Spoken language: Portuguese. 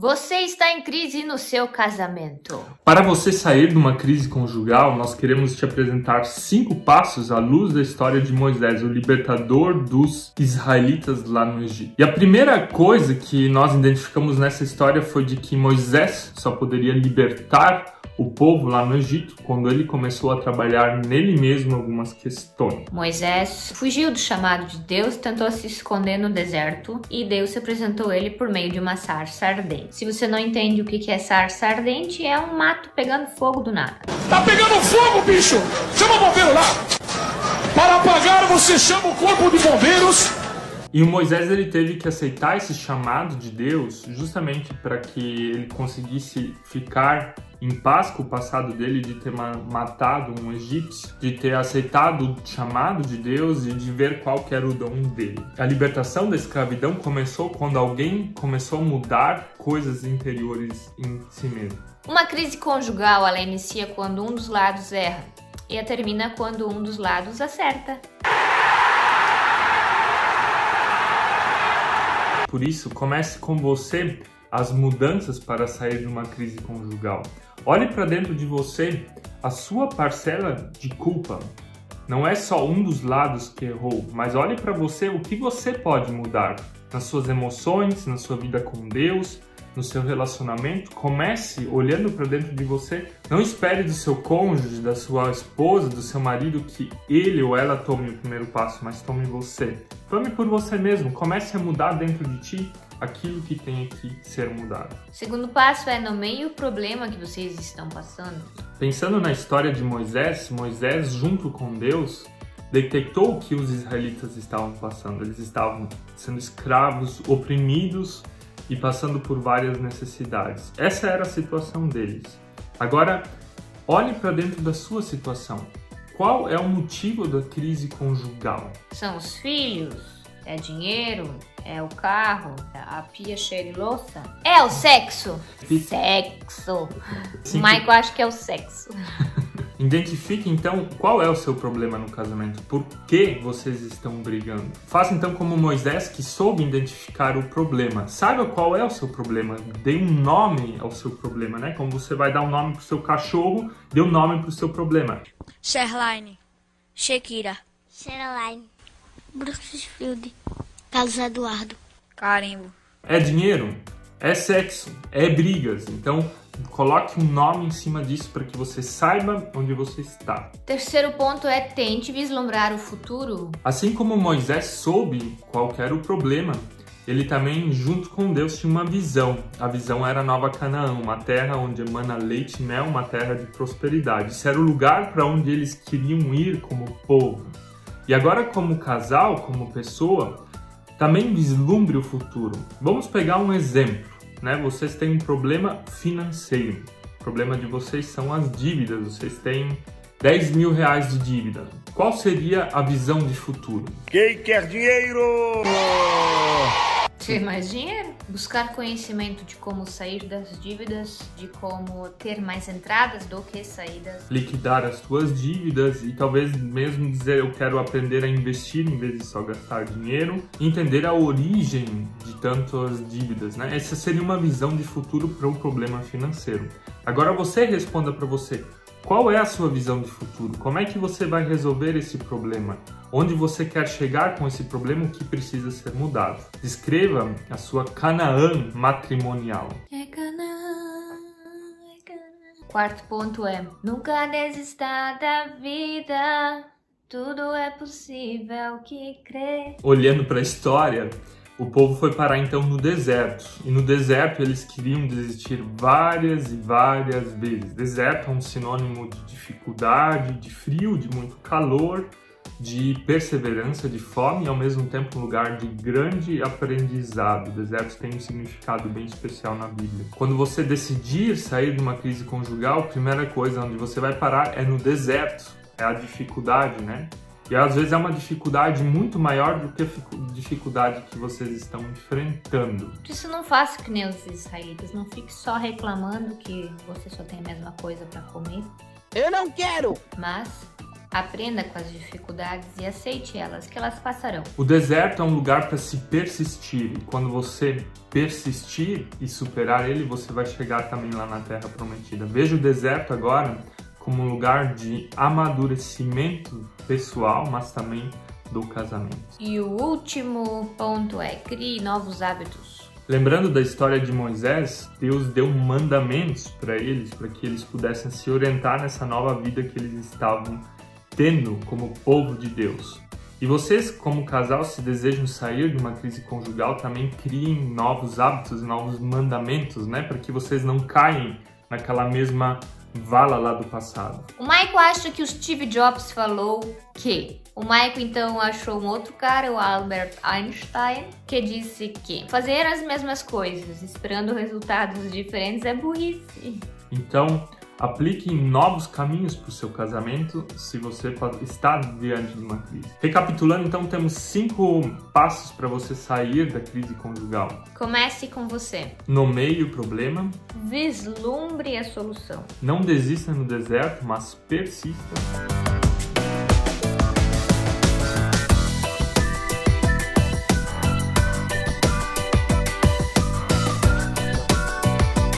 Você está em crise no seu casamento. Para você sair de uma crise conjugal, nós queremos te apresentar cinco passos à luz da história de Moisés, o libertador dos israelitas lá no Egito. E a primeira coisa que nós identificamos nessa história foi de que Moisés só poderia libertar o povo lá no Egito quando ele começou a trabalhar nele mesmo algumas questões. Moisés fugiu do chamado de Deus, tentou se esconder no deserto e Deus se apresentou ele por meio de uma sarça ardente. Se você não entende o que é sarça ardente, é um mato pegando fogo do nada. Tá pegando fogo, bicho! Chama o bombeiro lá! Para apagar, você chama o corpo de bombeiros e o Moisés ele teve que aceitar esse chamado de Deus justamente para que ele conseguisse ficar em paz com o passado dele de ter matado um egípcio, de ter aceitado o chamado de Deus e de ver qual era o dom dele. A libertação da escravidão começou quando alguém começou a mudar coisas interiores em si mesmo. Uma crise conjugal ela inicia quando um dos lados erra e termina quando um dos lados acerta. Por isso, comece com você as mudanças para sair de uma crise conjugal. Olhe para dentro de você a sua parcela de culpa. Não é só um dos lados que errou, mas olhe para você o que você pode mudar nas suas emoções, na sua vida com Deus, no seu relacionamento. Comece olhando para dentro de você. Não espere do seu cônjuge, da sua esposa, do seu marido que ele ou ela tome o primeiro passo, mas tome você. Tome por você mesmo. Comece a mudar dentro de ti aquilo que tem que ser mudado. O segundo passo é nomeie o problema que vocês estão passando. Pensando na história de Moisés, Moisés, junto com Deus, detectou o que os israelitas estavam passando. Eles estavam sendo escravos, oprimidos e passando por várias necessidades. Essa era a situação deles. Agora, olhe para dentro da sua situação. Qual é o motivo da crise conjugal? São os filhos, é dinheiro? É o carro? É a pia cheia de louça? É o sexo? Sexo. Sim. Michael acho que é o sexo. Identifique então qual é o seu problema no casamento, por que vocês estão brigando. Faça então como Moisés que soube identificar o problema. Saiba qual é o seu problema, dê um nome ao seu problema, né? Como você vai dar um nome pro seu cachorro, dê um nome pro seu problema. Sherline, Shakira, Sherline. Brooksfield. Carlos Eduardo. Carimbo. É dinheiro? É sexo? É brigas? Então, coloque um nome em cima disso para que você saiba onde você está. Terceiro ponto é tente vislumbrar o futuro. Assim como Moisés soube qual era o problema, ele também, junto com Deus, tinha uma visão. A visão era Nova Canaã, uma terra onde emana leite e mel, uma terra de prosperidade. Isso era o lugar para onde eles queriam ir como povo. E agora, como casal, como pessoa, também vislumbre o futuro. Vamos pegar um exemplo, né? Vocês têm um problema financeiro. O problema de vocês são as dívidas. Vocês têm 10 mil reais de dívida. Qual seria a visão de futuro? Quem quer dinheiro? Ter mais dinheiro, buscar conhecimento de como sair das dívidas, de como ter mais entradas do que saídas. Liquidar as suas dívidas e talvez mesmo dizer eu quero aprender a investir em vez de só gastar dinheiro. Entender a origem de tantas dívidas, né? Essa seria uma visão de futuro para o problema financeiro. Agora você responda para você. Qual é a sua visão de futuro? Como é que você vai resolver esse problema? Onde você quer chegar com esse problema? O que precisa ser mudado? Descreva a sua Canaã matrimonial. É Canaã, é Canaã. Quarto ponto é: nunca desista da vida. Tudo é possível que crê. Olhando para a história, o povo foi parar então no deserto. E no deserto eles queriam desistir várias e várias vezes. Deserto é um sinônimo de dificuldade, de frio, de muito calor, de perseverança, de fome e ao mesmo tempo um lugar de grande aprendizado. O deserto tem um significado bem especial na Bíblia. Quando você decidir sair de uma crise conjugal, a primeira coisa onde você vai parar é no deserto. É a dificuldade, né? E às vezes é uma dificuldade muito maior do que a dificuldade que vocês estão enfrentando. Por isso não faça que nem os israelitas, não fique só reclamando que você só tem a mesma coisa para comer. Eu não quero! Mas Aprenda com as dificuldades e aceite elas, que elas passarão. O deserto é um lugar para se persistir, e quando você persistir e superar ele, você vai chegar também lá na Terra Prometida. Veja o deserto agora como lugar de amadurecimento pessoal, mas também do casamento. E o último ponto é crie novos hábitos. Lembrando da história de Moisés, Deus deu mandamentos para eles, para que eles pudessem se orientar nessa nova vida que eles estavam tendo como povo de Deus. E vocês, como casal, se desejam sair de uma crise conjugal, também criem novos hábitos, novos mandamentos, né? Para que vocês não caem naquela mesma vala lá do passado. O Michael acha que o Steve Jobs falou que. O Michael então achou um outro cara, o Albert Einstein, que disse que fazer as mesmas coisas esperando resultados diferentes é burrice. Então, Aplique novos caminhos para o seu casamento se você está diante de uma crise. Recapitulando, então, temos cinco passos para você sair da crise conjugal. Comece com você. Nomeie o problema. Vislumbre a solução. Não desista no deserto, mas persista.